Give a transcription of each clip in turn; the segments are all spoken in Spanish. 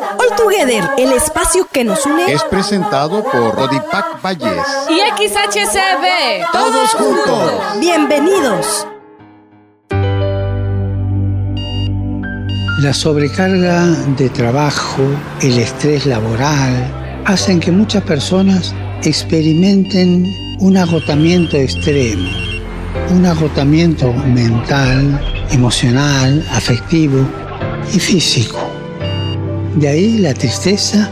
All Together, el espacio que nos une, es presentado por Rodipac Valles y XHCB. Todos juntos. Bienvenidos. La sobrecarga de trabajo, el estrés laboral, hacen que muchas personas experimenten un agotamiento extremo, un agotamiento mental, emocional, afectivo y físico. De ahí la tristeza,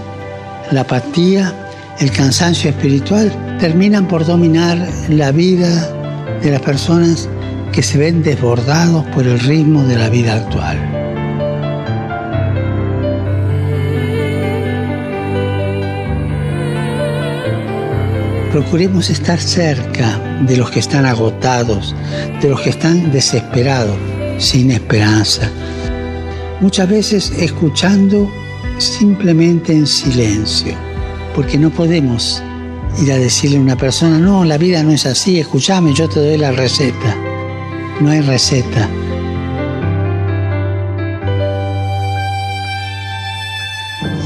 la apatía, el cansancio espiritual terminan por dominar la vida de las personas que se ven desbordados por el ritmo de la vida actual. Procuremos estar cerca de los que están agotados, de los que están desesperados, sin esperanza. Muchas veces escuchando simplemente en silencio, porque no podemos ir a decirle a una persona, no, la vida no es así, escúchame, yo te doy la receta. No hay receta.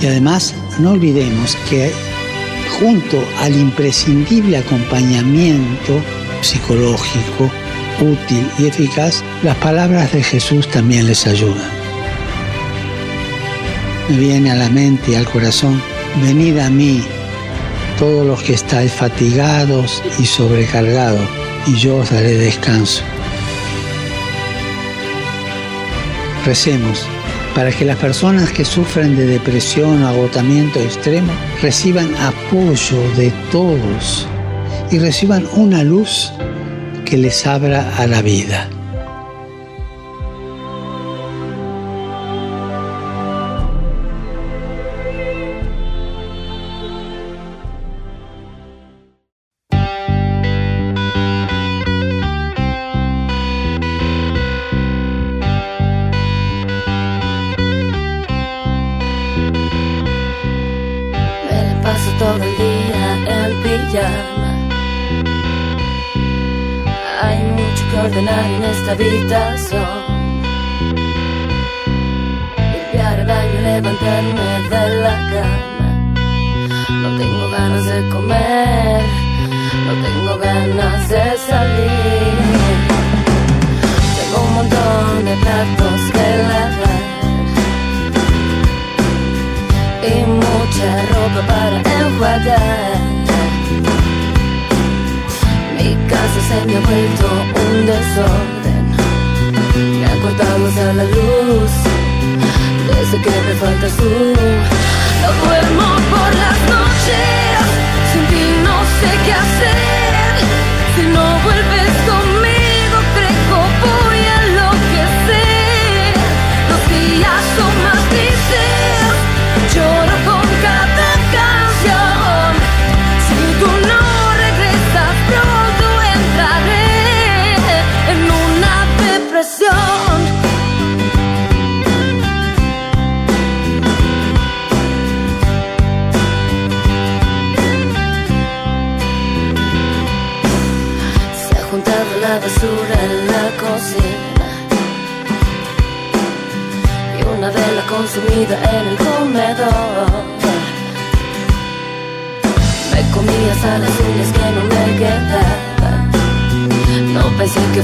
Y además, no olvidemos que junto al imprescindible acompañamiento psicológico, útil y eficaz, las palabras de Jesús también les ayudan me viene a la mente y al corazón, venid a mí, todos los que estáis fatigados y sobrecargados, y yo os daré descanso. Recemos para que las personas que sufren de depresión o agotamiento extremo reciban apoyo de todos y reciban una luz que les abra a la vida.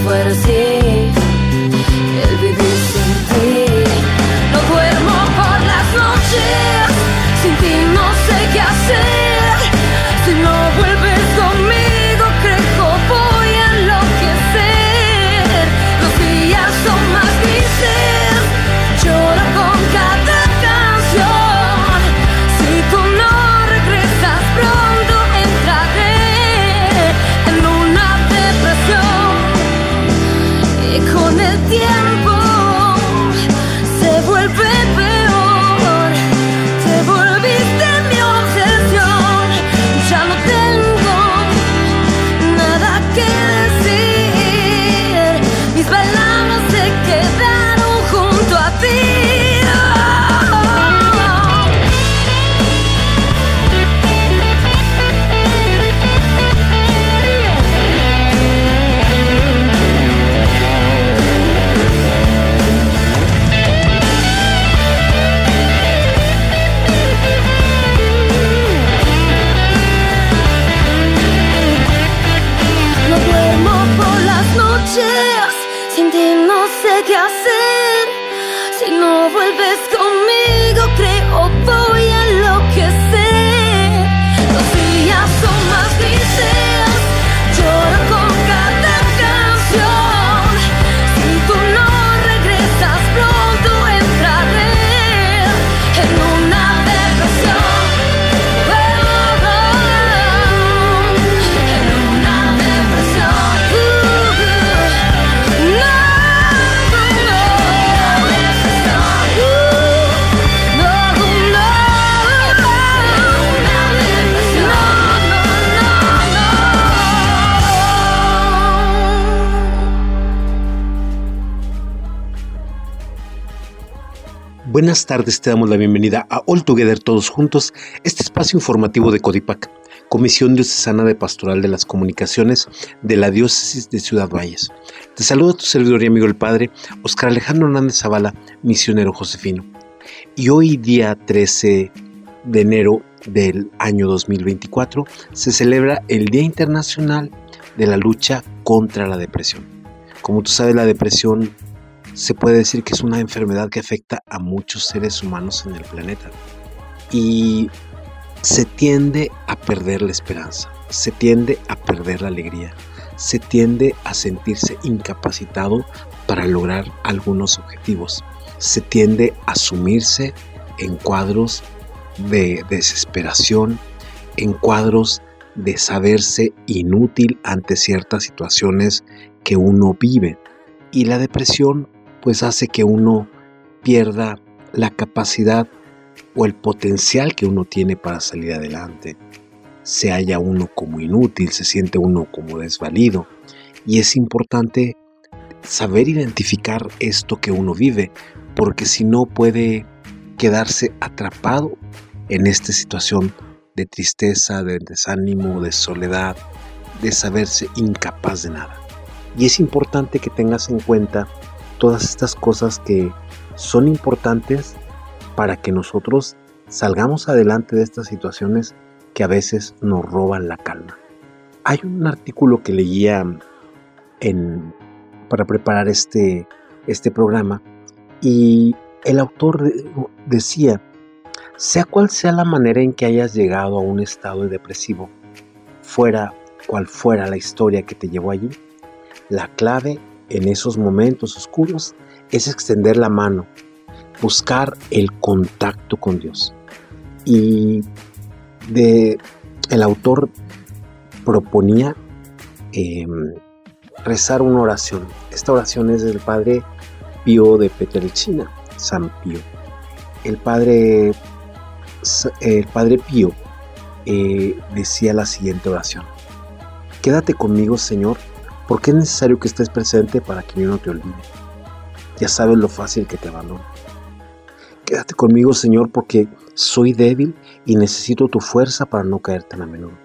Con Buenas tardes, te damos la bienvenida a All Together Todos Juntos, este espacio informativo de Codipac, Comisión Diocesana de Pastoral de las Comunicaciones de la Diócesis de Ciudad Valles. Te saluda tu servidor y amigo el Padre Oscar Alejandro Hernández Zavala, misionero josefino. Y hoy, día 13 de enero del año 2024, se celebra el Día Internacional de la Lucha contra la Depresión. Como tú sabes, la depresión se puede decir que es una enfermedad que afecta a muchos seres humanos en el planeta. Y se tiende a perder la esperanza, se tiende a perder la alegría, se tiende a sentirse incapacitado para lograr algunos objetivos, se tiende a sumirse en cuadros de desesperación, en cuadros de saberse inútil ante ciertas situaciones que uno vive. Y la depresión pues hace que uno pierda la capacidad o el potencial que uno tiene para salir adelante. Se halla uno como inútil, se siente uno como desvalido. Y es importante saber identificar esto que uno vive, porque si no puede quedarse atrapado en esta situación de tristeza, de desánimo, de soledad, de saberse incapaz de nada. Y es importante que tengas en cuenta todas estas cosas que son importantes para que nosotros salgamos adelante de estas situaciones que a veces nos roban la calma. Hay un artículo que leía en, para preparar este, este programa y el autor decía, sea cual sea la manera en que hayas llegado a un estado depresivo, fuera cual fuera la historia que te llevó allí, la clave en esos momentos oscuros es extender la mano, buscar el contacto con Dios. Y de, el autor proponía em, rezar una oración. Esta oración es del padre Pío de Petrelcina, San Pío. El padre, el padre Pío eh, decía la siguiente oración. Quédate conmigo, Señor, porque es necesario que estés presente para que yo no te olvide. Ya sabes lo fácil que te abandono. Quédate conmigo, Señor, porque soy débil y necesito tu fuerza para no caer tan a menudo.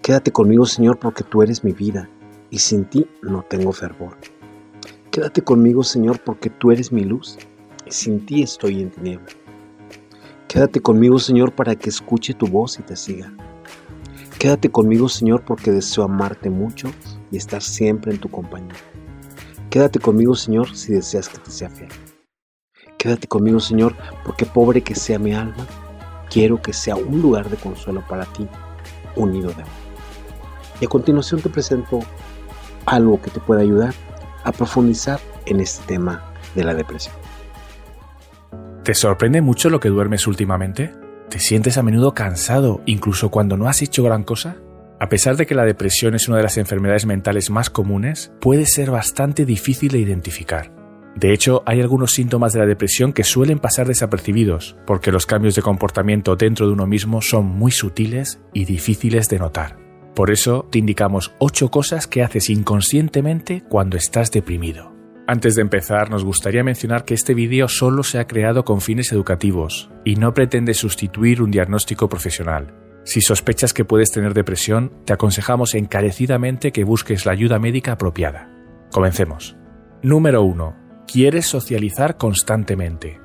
Quédate conmigo, Señor, porque tú eres mi vida y sin ti no tengo fervor. Quédate conmigo, Señor, porque tú eres mi luz y sin ti estoy en tiniebla. Quédate conmigo, Señor, para que escuche tu voz y te siga. Quédate conmigo, Señor, porque deseo amarte mucho y estar siempre en tu compañía. Quédate conmigo, Señor, si deseas que te sea fiel. Quédate conmigo, Señor, porque pobre que sea mi alma, quiero que sea un lugar de consuelo para ti, unido de amor. Y a continuación te presento algo que te pueda ayudar a profundizar en este tema de la depresión. ¿Te sorprende mucho lo que duermes últimamente? ¿Te sientes a menudo cansado incluso cuando no has hecho gran cosa? A pesar de que la depresión es una de las enfermedades mentales más comunes, puede ser bastante difícil de identificar. De hecho, hay algunos síntomas de la depresión que suelen pasar desapercibidos, porque los cambios de comportamiento dentro de uno mismo son muy sutiles y difíciles de notar. Por eso te indicamos 8 cosas que haces inconscientemente cuando estás deprimido. Antes de empezar, nos gustaría mencionar que este vídeo solo se ha creado con fines educativos y no pretende sustituir un diagnóstico profesional. Si sospechas que puedes tener depresión, te aconsejamos encarecidamente que busques la ayuda médica apropiada. Comencemos. Número 1. Quieres socializar constantemente.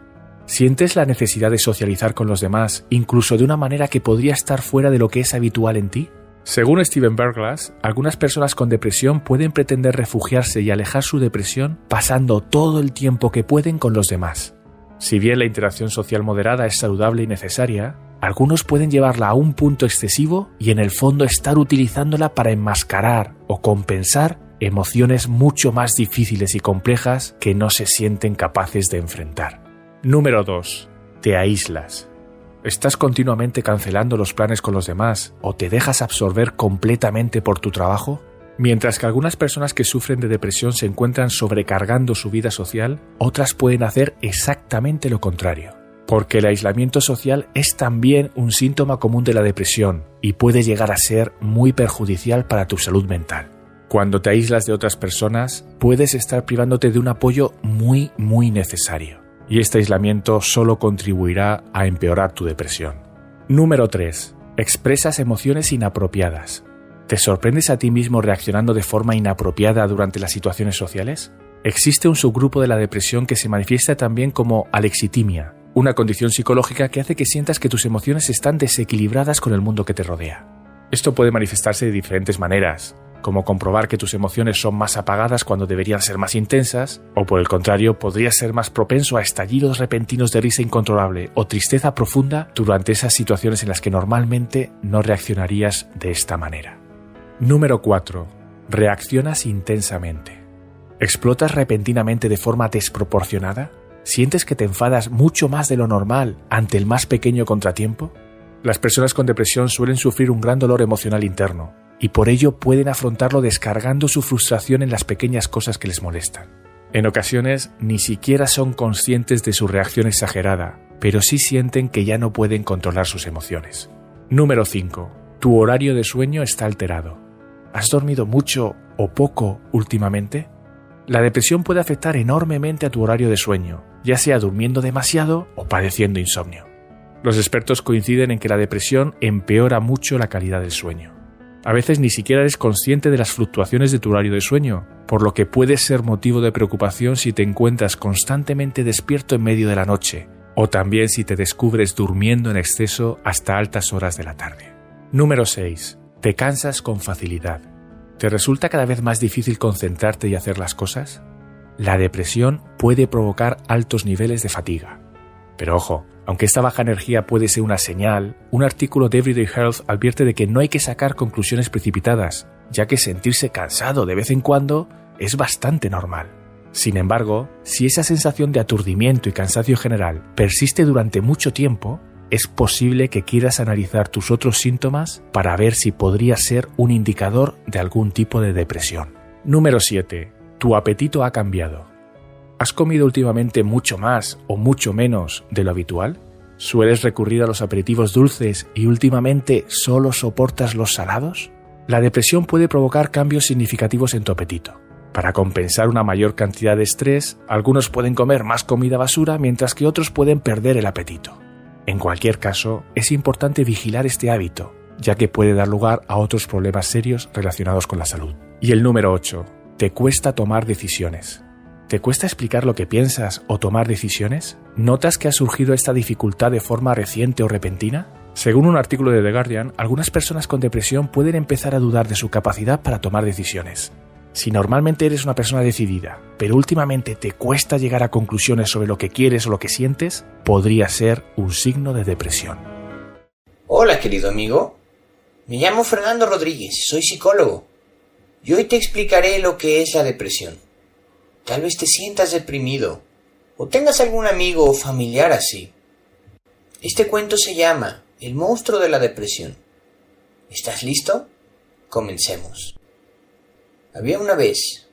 ¿Sientes la necesidad de socializar con los demás, incluso de una manera que podría estar fuera de lo que es habitual en ti? Según Steven Berglas, algunas personas con depresión pueden pretender refugiarse y alejar su depresión pasando todo el tiempo que pueden con los demás. Si bien la interacción social moderada es saludable y necesaria, algunos pueden llevarla a un punto excesivo y en el fondo estar utilizándola para enmascarar o compensar emociones mucho más difíciles y complejas que no se sienten capaces de enfrentar. Número 2. Te aíslas. ¿Estás continuamente cancelando los planes con los demás o te dejas absorber completamente por tu trabajo? Mientras que algunas personas que sufren de depresión se encuentran sobrecargando su vida social, otras pueden hacer exactamente lo contrario. Porque el aislamiento social es también un síntoma común de la depresión y puede llegar a ser muy perjudicial para tu salud mental. Cuando te aíslas de otras personas, puedes estar privándote de un apoyo muy, muy necesario. y este aislamiento solo contribuirá a empeorar tu depresión. Número 3. Expresas emociones inapropiadas. ¿Te sorprendes a ti mismo reaccionando de forma inapropiada durante las situaciones sociales? Existe un subgrupo de la depresión que se manifiesta también como alexitimia, una condición psicológica que hace que sientas que tus emociones están desequilibradas con el mundo que te rodea. Esto puede manifestarse de diferentes maneras, como comprobar que tus emociones son más apagadas cuando deberían ser más intensas, o por el contrario, podrías ser más propenso a estallidos repentinos de risa incontrolable o tristeza profunda durante esas situaciones en las que normalmente no reaccionarías de esta manera. Número 4. Reaccionas intensamente. ¿Explotas repentinamente de forma desproporcionada? ¿Sientes que te enfadas mucho más de lo normal ante el más pequeño contratiempo? Las personas con depresión suelen sufrir un gran dolor emocional interno, y por ello pueden afrontarlo descargando su frustración en las pequeñas cosas que les molestan. En ocasiones ni siquiera son conscientes de su reacción exagerada, pero sí sienten que ya no pueden controlar sus emociones. Número 5. Tu horario de sueño está alterado. ¿Has dormido mucho o poco últimamente? La depresión puede afectar enormemente a tu horario de sueño, ya sea durmiendo demasiado o padeciendo insomnio. Los expertos coinciden en que la depresión empeora mucho la calidad del sueño. A veces ni siquiera eres consciente de las fluctuaciones de tu horario de sueño, por lo que puede ser motivo de preocupación si te encuentras constantemente despierto en medio de la noche, o también si te descubres durmiendo en exceso hasta altas horas de la tarde. Número 6. Te cansas con facilidad. ¿Te resulta cada vez más difícil concentrarte y hacer las cosas? La depresión puede provocar altos niveles de fatiga. Pero ojo, aunque esta baja energía puede ser una señal, un artículo de Everyday Health advierte de que no hay que sacar conclusiones precipitadas, ya que sentirse cansado de vez en cuando es bastante normal. Sin embargo, si esa sensación de aturdimiento y cansancio general persiste durante mucho tiempo, es posible que quieras analizar tus otros síntomas para ver si podría ser un indicador de algún tipo de depresión. Número 7. Tu apetito ha cambiado. ¿Has comido últimamente mucho más o mucho menos de lo habitual? ¿Sueles recurrir a los aperitivos dulces y últimamente solo soportas los salados? La depresión puede provocar cambios significativos en tu apetito. Para compensar una mayor cantidad de estrés, algunos pueden comer más comida basura mientras que otros pueden perder el apetito. En cualquier caso, es importante vigilar este hábito, ya que puede dar lugar a otros problemas serios relacionados con la salud. Y el número 8. Te cuesta tomar decisiones. ¿Te cuesta explicar lo que piensas o tomar decisiones? ¿Notas que ha surgido esta dificultad de forma reciente o repentina? Según un artículo de The Guardian, algunas personas con depresión pueden empezar a dudar de su capacidad para tomar decisiones. Si normalmente eres una persona decidida, pero últimamente te cuesta llegar a conclusiones sobre lo que quieres o lo que sientes, podría ser un signo de depresión. Hola querido amigo, me llamo Fernando Rodríguez, soy psicólogo y hoy te explicaré lo que es la depresión. Tal vez te sientas deprimido o tengas algún amigo o familiar así. Este cuento se llama El monstruo de la depresión. ¿Estás listo? Comencemos. Había una vez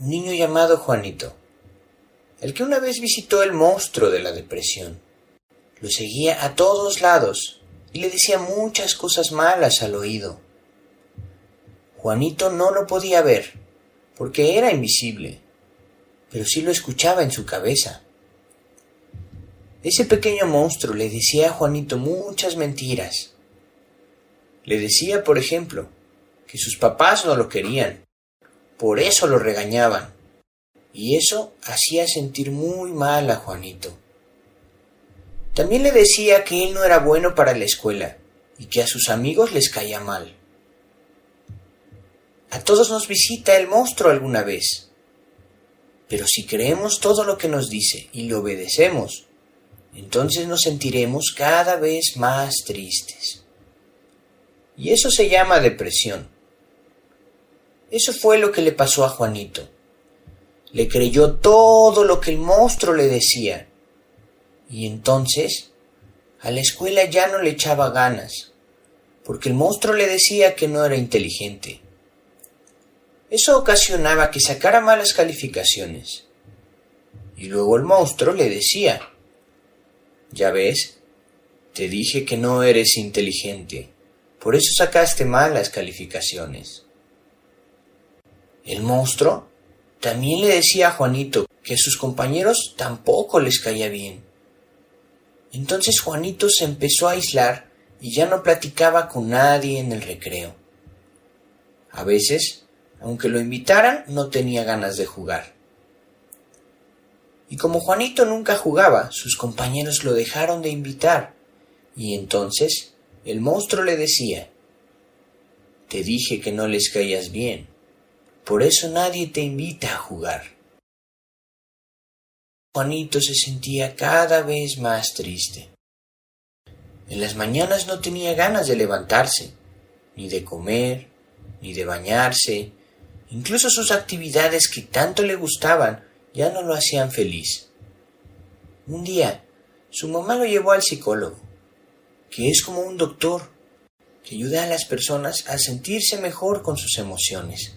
un niño llamado Juanito, el que una vez visitó el monstruo de la depresión. Lo seguía a todos lados y le decía muchas cosas malas al oído. Juanito no lo podía ver, porque era invisible pero sí lo escuchaba en su cabeza. Ese pequeño monstruo le decía a Juanito muchas mentiras. Le decía, por ejemplo, que sus papás no lo querían, por eso lo regañaban, y eso hacía sentir muy mal a Juanito. También le decía que él no era bueno para la escuela y que a sus amigos les caía mal. A todos nos visita el monstruo alguna vez, pero si creemos todo lo que nos dice y le obedecemos, entonces nos sentiremos cada vez más tristes. Y eso se llama depresión. Eso fue lo que le pasó a Juanito. Le creyó todo lo que el monstruo le decía. Y entonces a la escuela ya no le echaba ganas, porque el monstruo le decía que no era inteligente eso ocasionaba que sacara malas calificaciones. Y luego el monstruo le decía, ya ves, te dije que no eres inteligente, por eso sacaste malas calificaciones. El monstruo también le decía a Juanito que a sus compañeros tampoco les caía bien. Entonces Juanito se empezó a aislar y ya no platicaba con nadie en el recreo. A veces, aunque lo invitaran, no tenía ganas de jugar. Y como Juanito nunca jugaba, sus compañeros lo dejaron de invitar, y entonces el monstruo le decía Te dije que no les caías bien, por eso nadie te invita a jugar. Juanito se sentía cada vez más triste. En las mañanas no tenía ganas de levantarse, ni de comer, ni de bañarse, incluso sus actividades que tanto le gustaban ya no lo hacían feliz. Un día, su mamá lo llevó al psicólogo, que es como un doctor, que ayuda a las personas a sentirse mejor con sus emociones.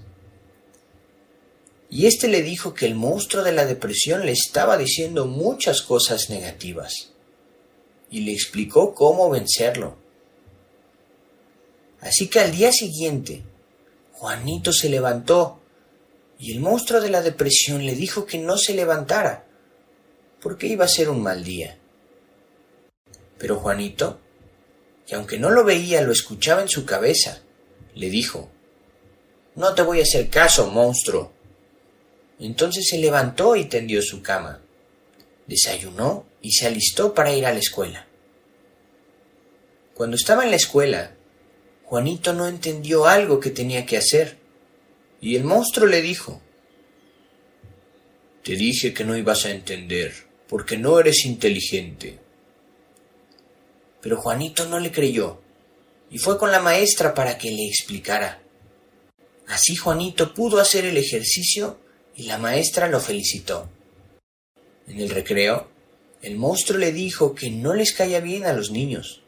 Y éste le dijo que el monstruo de la depresión le estaba diciendo muchas cosas negativas, y le explicó cómo vencerlo. Así que al día siguiente, Juanito se levantó y el monstruo de la depresión le dijo que no se levantara, porque iba a ser un mal día. Pero Juanito, que aunque no lo veía, lo escuchaba en su cabeza, le dijo, No te voy a hacer caso, monstruo. Entonces se levantó y tendió su cama, desayunó y se alistó para ir a la escuela. Cuando estaba en la escuela, Juanito no entendió algo que tenía que hacer. Y el monstruo le dijo, Te dije que no ibas a entender, porque no eres inteligente. Pero Juanito no le creyó, y fue con la maestra para que le explicara. Así Juanito pudo hacer el ejercicio y la maestra lo felicitó. En el recreo, el monstruo le dijo que no les caía bien a los niños,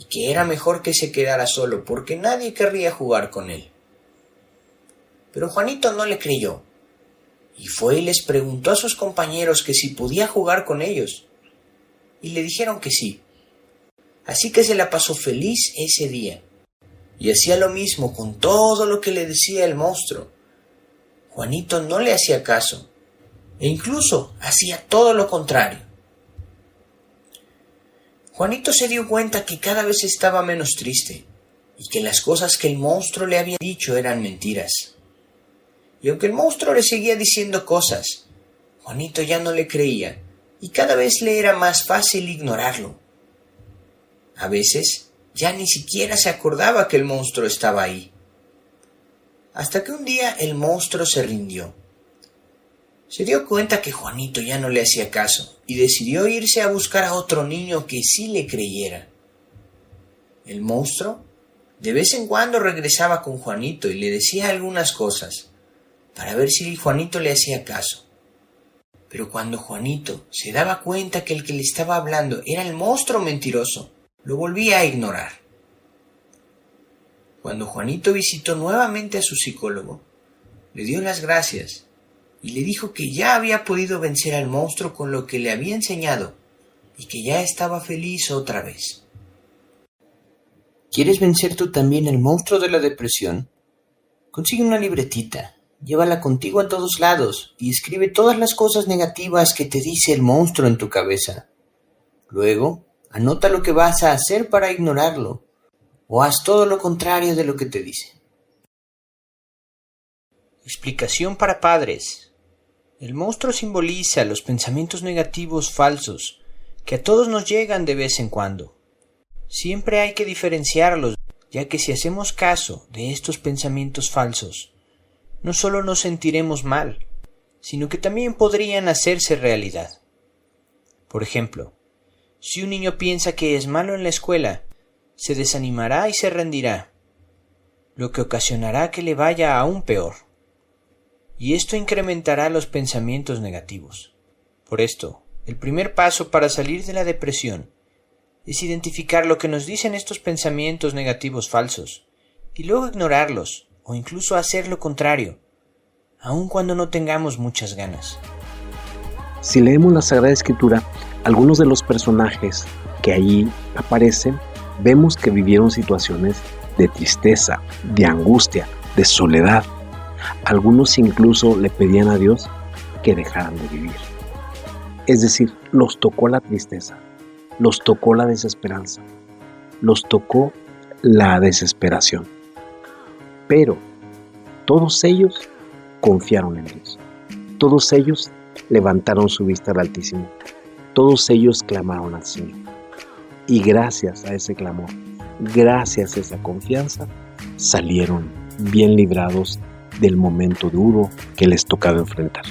y que era mejor que se quedara solo porque nadie querría jugar con él. Pero Juanito no le creyó, y fue y les preguntó a sus compañeros que si podía jugar con ellos, y le dijeron que sí. Así que se la pasó feliz ese día, y hacía lo mismo con todo lo que le decía el monstruo. Juanito no le hacía caso, e incluso hacía todo lo contrario. Juanito se dio cuenta que cada vez estaba menos triste y que las cosas que el monstruo le había dicho eran mentiras. Y aunque el monstruo le seguía diciendo cosas, Juanito ya no le creía y cada vez le era más fácil ignorarlo. A veces ya ni siquiera se acordaba que el monstruo estaba ahí. Hasta que un día el monstruo se rindió se dio cuenta que Juanito ya no le hacía caso y decidió irse a buscar a otro niño que sí le creyera. El monstruo de vez en cuando regresaba con Juanito y le decía algunas cosas para ver si Juanito le hacía caso. Pero cuando Juanito se daba cuenta que el que le estaba hablando era el monstruo mentiroso, lo volvía a ignorar. Cuando Juanito visitó nuevamente a su psicólogo, le dio las gracias y le dijo que ya había podido vencer al monstruo con lo que le había enseñado y que ya estaba feliz otra vez. ¿Quieres vencer tú también el monstruo de la depresión? Consigue una libretita, llévala contigo a todos lados y escribe todas las cosas negativas que te dice el monstruo en tu cabeza. Luego, anota lo que vas a hacer para ignorarlo, o haz todo lo contrario de lo que te dice. Explicación para padres. El monstruo simboliza los pensamientos negativos falsos que a todos nos llegan de vez en cuando. Siempre hay que diferenciarlos, ya que si hacemos caso de estos pensamientos falsos, no solo nos sentiremos mal, sino que también podrían hacerse realidad. Por ejemplo, si un niño piensa que es malo en la escuela, se desanimará y se rendirá, lo que ocasionará que le vaya aún peor y esto incrementará los pensamientos negativos. Por esto, el primer paso para salir de la depresión es identificar lo que nos dicen estos pensamientos negativos falsos y luego ignorarlos o incluso hacer lo contrario, aun cuando no tengamos muchas ganas. Si leemos la Sagrada Escritura, algunos de los personajes que allí aparecen, vemos que vivieron situaciones de tristeza, de angustia, de soledad, algunos incluso le pedían a Dios que dejaran de vivir. Es decir, los tocó la tristeza, los tocó la desesperanza, los tocó la desesperación. Pero todos ellos confiaron en Dios. Todos ellos levantaron su vista al Altísimo. Todos ellos clamaron al Señor. Y gracias a ese clamor, gracias a esa confianza, salieron bien librados del momento duro que les tocaba enfrentar.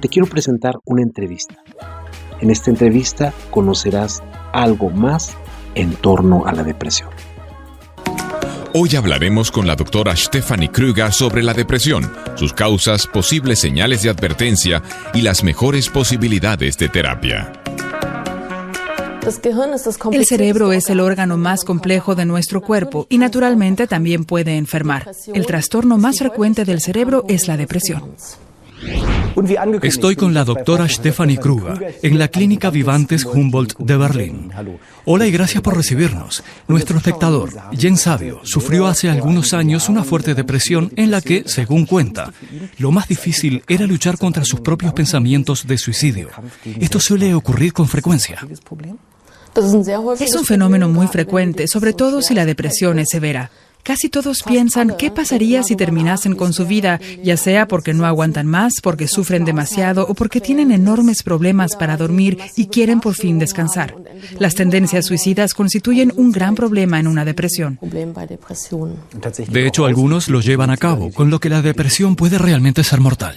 Te quiero presentar una entrevista. En esta entrevista conocerás algo más en torno a la depresión. Hoy hablaremos con la doctora Stephanie Kruger sobre la depresión, sus causas, posibles señales de advertencia y las mejores posibilidades de terapia. El cerebro es el órgano más complejo de nuestro cuerpo y naturalmente también puede enfermar. El trastorno más frecuente del cerebro es la depresión. Estoy con la doctora Stephanie Kruger en la Clínica Vivantes Humboldt de Berlín. Hola y gracias por recibirnos. Nuestro espectador, Jen Sabio, sufrió hace algunos años una fuerte depresión en la que, según cuenta, lo más difícil era luchar contra sus propios pensamientos de suicidio. Esto suele ocurrir con frecuencia. Es un fenómeno muy frecuente, sobre todo si la depresión es severa. Casi todos piensan qué pasaría si terminasen con su vida, ya sea porque no aguantan más, porque sufren demasiado o porque tienen enormes problemas para dormir y quieren por fin descansar. Las tendencias suicidas constituyen un gran problema en una depresión. De hecho, algunos lo llevan a cabo, con lo que la depresión puede realmente ser mortal.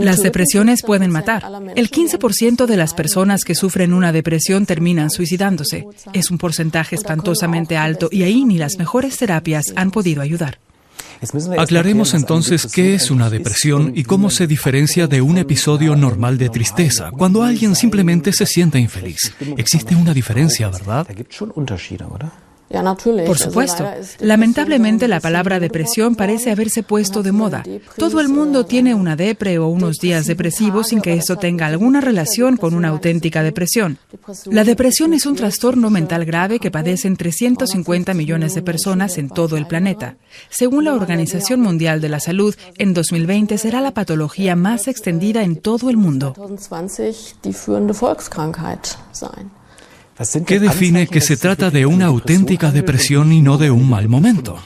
Las depresiones pueden matar. El 15% de las personas que sufren una depresión terminan suicidándose. Es un porcentaje espantosamente alto y ahí ni las mejores terapias han podido ayudar. Aclaremos entonces qué es una depresión y cómo se diferencia de un episodio normal de tristeza, cuando alguien simplemente se siente infeliz. Existe una diferencia, ¿verdad? Por supuesto. Lamentablemente la palabra depresión parece haberse puesto de moda. Todo el mundo tiene una depre o unos días depresivos sin que eso tenga alguna relación con una auténtica depresión. La depresión es un trastorno mental grave que padecen 350 millones de personas en todo el planeta. Según la Organización Mundial de la Salud, en 2020 será la patología más extendida en todo el mundo. ¿Qué define que se trata de una auténtica depresión y no de un mal momento?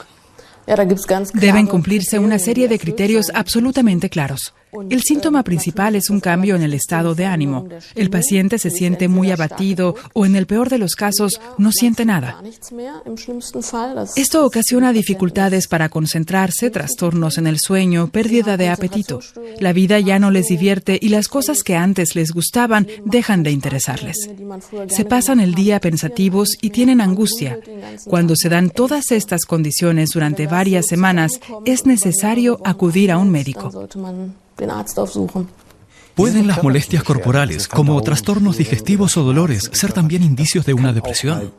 Deben cumplirse una serie de criterios absolutamente claros. El síntoma principal es un cambio en el estado de ánimo. El paciente se siente muy abatido o en el peor de los casos no siente nada. Esto ocasiona dificultades para concentrarse, trastornos en el sueño, pérdida de apetito. La vida ya no les divierte y las cosas que antes les gustaban dejan de interesarles. Se pasan el día pensativos y tienen angustia. Cuando se dan todas estas condiciones durante varias semanas, es necesario acudir a un médico. den Arzt aufsuchen. ¿Pueden las molestias corporales, como trastornos digestivos o dolores, ser también indicios de una depresión?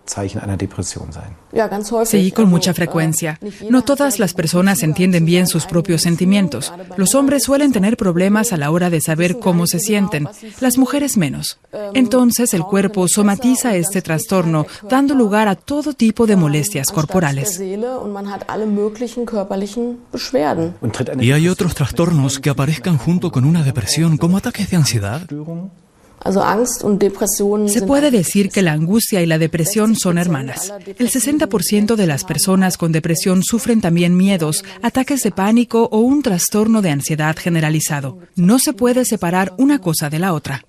Sí, con mucha frecuencia. No todas las personas entienden bien sus propios sentimientos. Los hombres suelen tener problemas a la hora de saber cómo se sienten, las mujeres menos. Entonces el cuerpo somatiza este trastorno, dando lugar a todo tipo de molestias corporales. ¿Y hay otros trastornos que aparezcan junto con una depresión, como ataques de ansiedad? Se puede decir que la angustia y la depresión son hermanas. El 60% de las personas con depresión sufren también miedos, ataques de pánico o un trastorno de ansiedad generalizado. No se puede separar una cosa de la otra.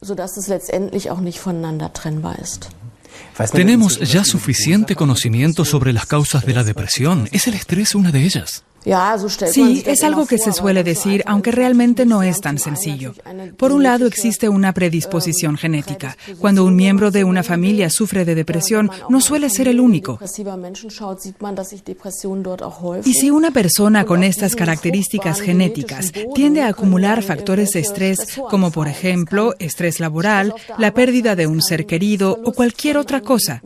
Tenemos ya suficiente conocimiento sobre las causas de la depresión. ¿Es el estrés una de ellas? Sí, es algo que se suele decir, aunque realmente no es tan sencillo. Por un lado, existe una predisposición genética. Cuando un miembro de una familia sufre de depresión, no suele ser el único. Y si una persona con estas características genéticas tiende a acumular factores de estrés, como por ejemplo estrés laboral, la pérdida de un ser querido o cualquier otra cosa,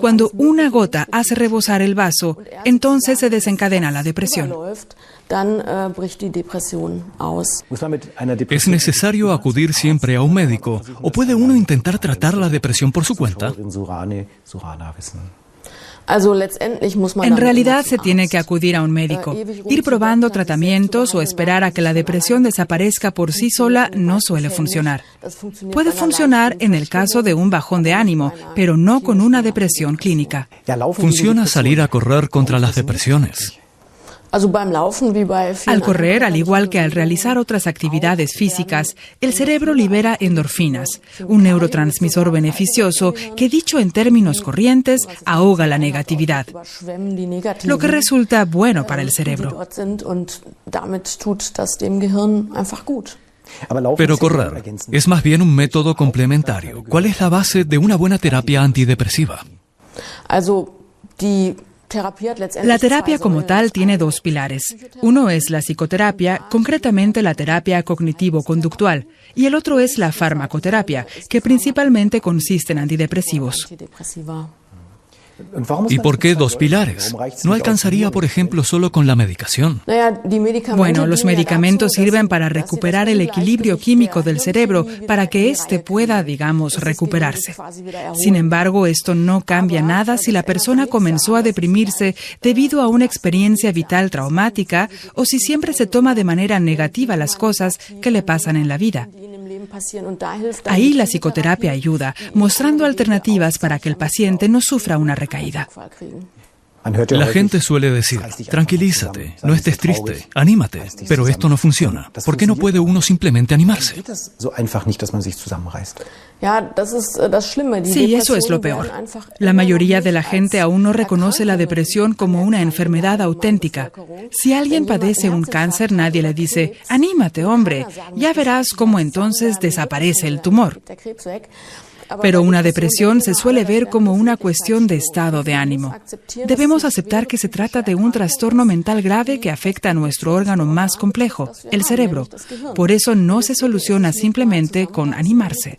cuando una gota hace rebosar el vaso, entonces se desencadena la depresión. ¿Es necesario acudir siempre a un médico o puede uno intentar tratar la depresión por su cuenta? En realidad se tiene que acudir a un médico. Ir probando tratamientos o esperar a que la depresión desaparezca por sí sola no suele funcionar. Puede funcionar en el caso de un bajón de ánimo, pero no con una depresión clínica. Funciona salir a correr contra las depresiones. Al correr, al igual que al realizar otras actividades físicas, el cerebro libera endorfinas, un neurotransmisor beneficioso que, dicho en términos corrientes, ahoga la negatividad, lo que resulta bueno para el cerebro. Pero correr es más bien un método complementario. ¿Cuál es la base de una buena terapia antidepresiva? La terapia como tal tiene dos pilares. Uno es la psicoterapia, concretamente la terapia cognitivo-conductual, y el otro es la farmacoterapia, que principalmente consiste en antidepresivos. ¿Y por qué dos pilares? ¿No alcanzaría, por ejemplo, solo con la medicación? Bueno, los medicamentos sirven para recuperar el equilibrio químico del cerebro para que éste pueda, digamos, recuperarse. Sin embargo, esto no cambia nada si la persona comenzó a deprimirse debido a una experiencia vital traumática o si siempre se toma de manera negativa las cosas que le pasan en la vida. Ahí la psicoterapia ayuda, mostrando alternativas para que el paciente no. sufra una recaída. La gente suele decir, tranquilízate, no estés triste, anímate, pero esto no funciona. ¿Por qué no puede uno simplemente animarse? Sí, eso es lo peor. La mayoría de la gente aún no reconoce la depresión como una enfermedad auténtica. Si alguien padece un cáncer, nadie le dice, anímate, hombre, ya verás cómo entonces desaparece el tumor. Pero una depresión se suele ver como una cuestión de estado de ánimo. Debemos aceptar que se trata de un trastorno mental grave que afecta a nuestro órgano más complejo, el cerebro. Por eso no se soluciona simplemente con animarse.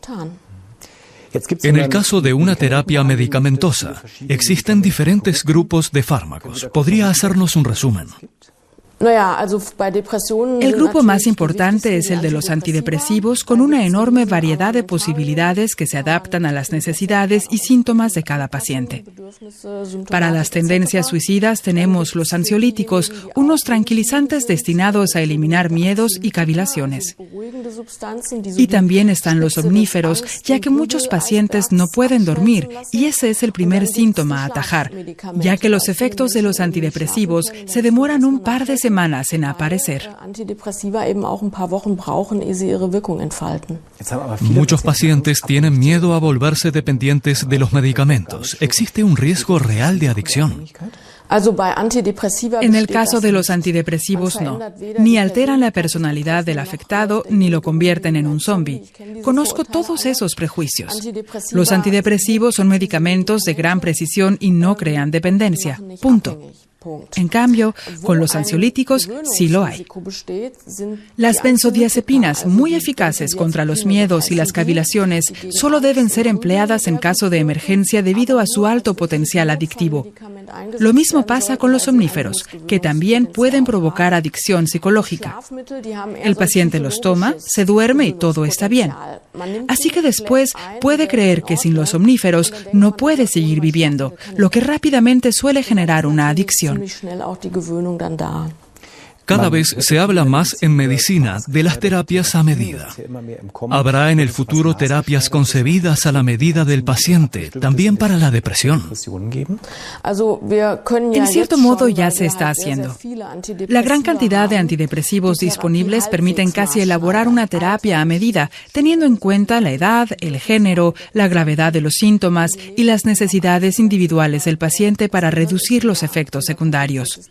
En el caso de una terapia medicamentosa, existen diferentes grupos de fármacos. ¿Podría hacernos un resumen? El grupo más importante es el de los antidepresivos, con una enorme variedad de posibilidades que se adaptan a las necesidades y síntomas de cada paciente. Para las tendencias suicidas tenemos los ansiolíticos, unos tranquilizantes destinados a eliminar miedos y cavilaciones. Y también están los omníferos, ya que muchos pacientes no pueden dormir, y ese es el primer síntoma a atajar, ya que los efectos de los antidepresivos se demoran un par de semanas semanas en aparecer. Muchos pacientes tienen miedo a volverse dependientes de los medicamentos. ¿Existe un riesgo real de adicción? En el caso de los antidepresivos no. Ni alteran la personalidad del afectado ni lo convierten en un zombie. Conozco todos esos prejuicios. Los antidepresivos son medicamentos de gran precisión y no crean dependencia. Punto. En cambio, con los ansiolíticos sí lo hay. Las benzodiazepinas, muy eficaces contra los miedos y las cavilaciones, solo deben ser empleadas en caso de emergencia debido a su alto potencial adictivo. Lo mismo pasa con los somníferos, que también pueden provocar adicción psicológica. El paciente los toma, se duerme y todo está bien. Así que después puede creer que sin los somníferos no puede seguir viviendo, lo que rápidamente suele generar una adicción. Zion. Ziemlich schnell auch die Gewöhnung dann da. Cada vez se habla más en medicina de las terapias a medida. Habrá en el futuro terapias concebidas a la medida del paciente, también para la depresión. En cierto modo ya se está haciendo. La gran cantidad de antidepresivos disponibles permiten casi elaborar una terapia a medida, teniendo en cuenta la edad, el género, la gravedad de los síntomas y las necesidades individuales del paciente para reducir los efectos secundarios.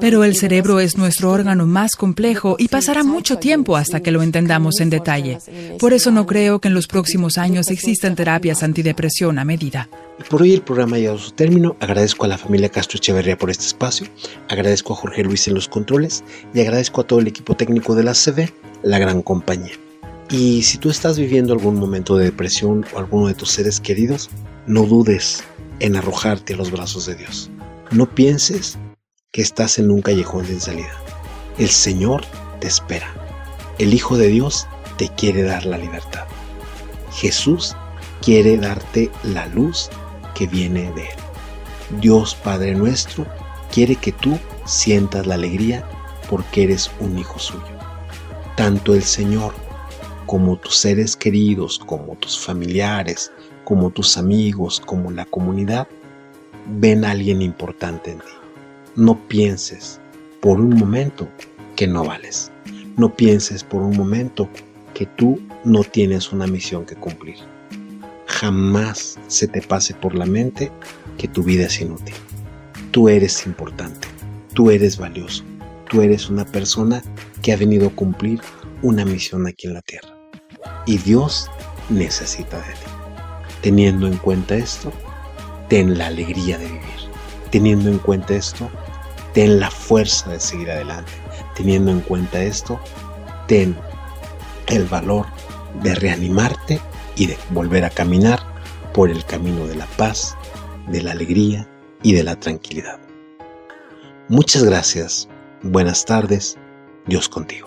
Pero el cerebro es nuestro órgano más complejo y pasará mucho tiempo hasta que lo entendamos en detalle. Por eso no creo que en los próximos años existan terapias antidepresión a medida. Por hoy el programa ha llegado a su término. Agradezco a la familia Castro Echeverría por este espacio, agradezco a Jorge Luis en los controles y agradezco a todo el equipo técnico de la CB, la gran compañía. Y si tú estás viviendo algún momento de depresión o alguno de tus seres queridos, no dudes en arrojarte a los brazos de Dios. No pienses que estás en un callejón sin salida. El Señor te espera. El Hijo de Dios te quiere dar la libertad. Jesús quiere darte la luz que viene de Él. Dios Padre nuestro quiere que tú sientas la alegría porque eres un hijo suyo. Tanto el Señor como tus seres queridos, como tus familiares, como tus amigos, como la comunidad, ven a alguien importante en ti. No pienses por un momento que no vales. No pienses por un momento que tú no tienes una misión que cumplir. Jamás se te pase por la mente que tu vida es inútil. Tú eres importante, tú eres valioso, tú eres una persona que ha venido a cumplir una misión aquí en la tierra. Y Dios necesita de ti. Teniendo en cuenta esto, ten la alegría de vivir. Teniendo en cuenta esto, ten la fuerza de seguir adelante. Teniendo en cuenta esto, ten el valor de reanimarte y de volver a caminar por el camino de la paz, de la alegría y de la tranquilidad. Muchas gracias, buenas tardes, Dios contigo.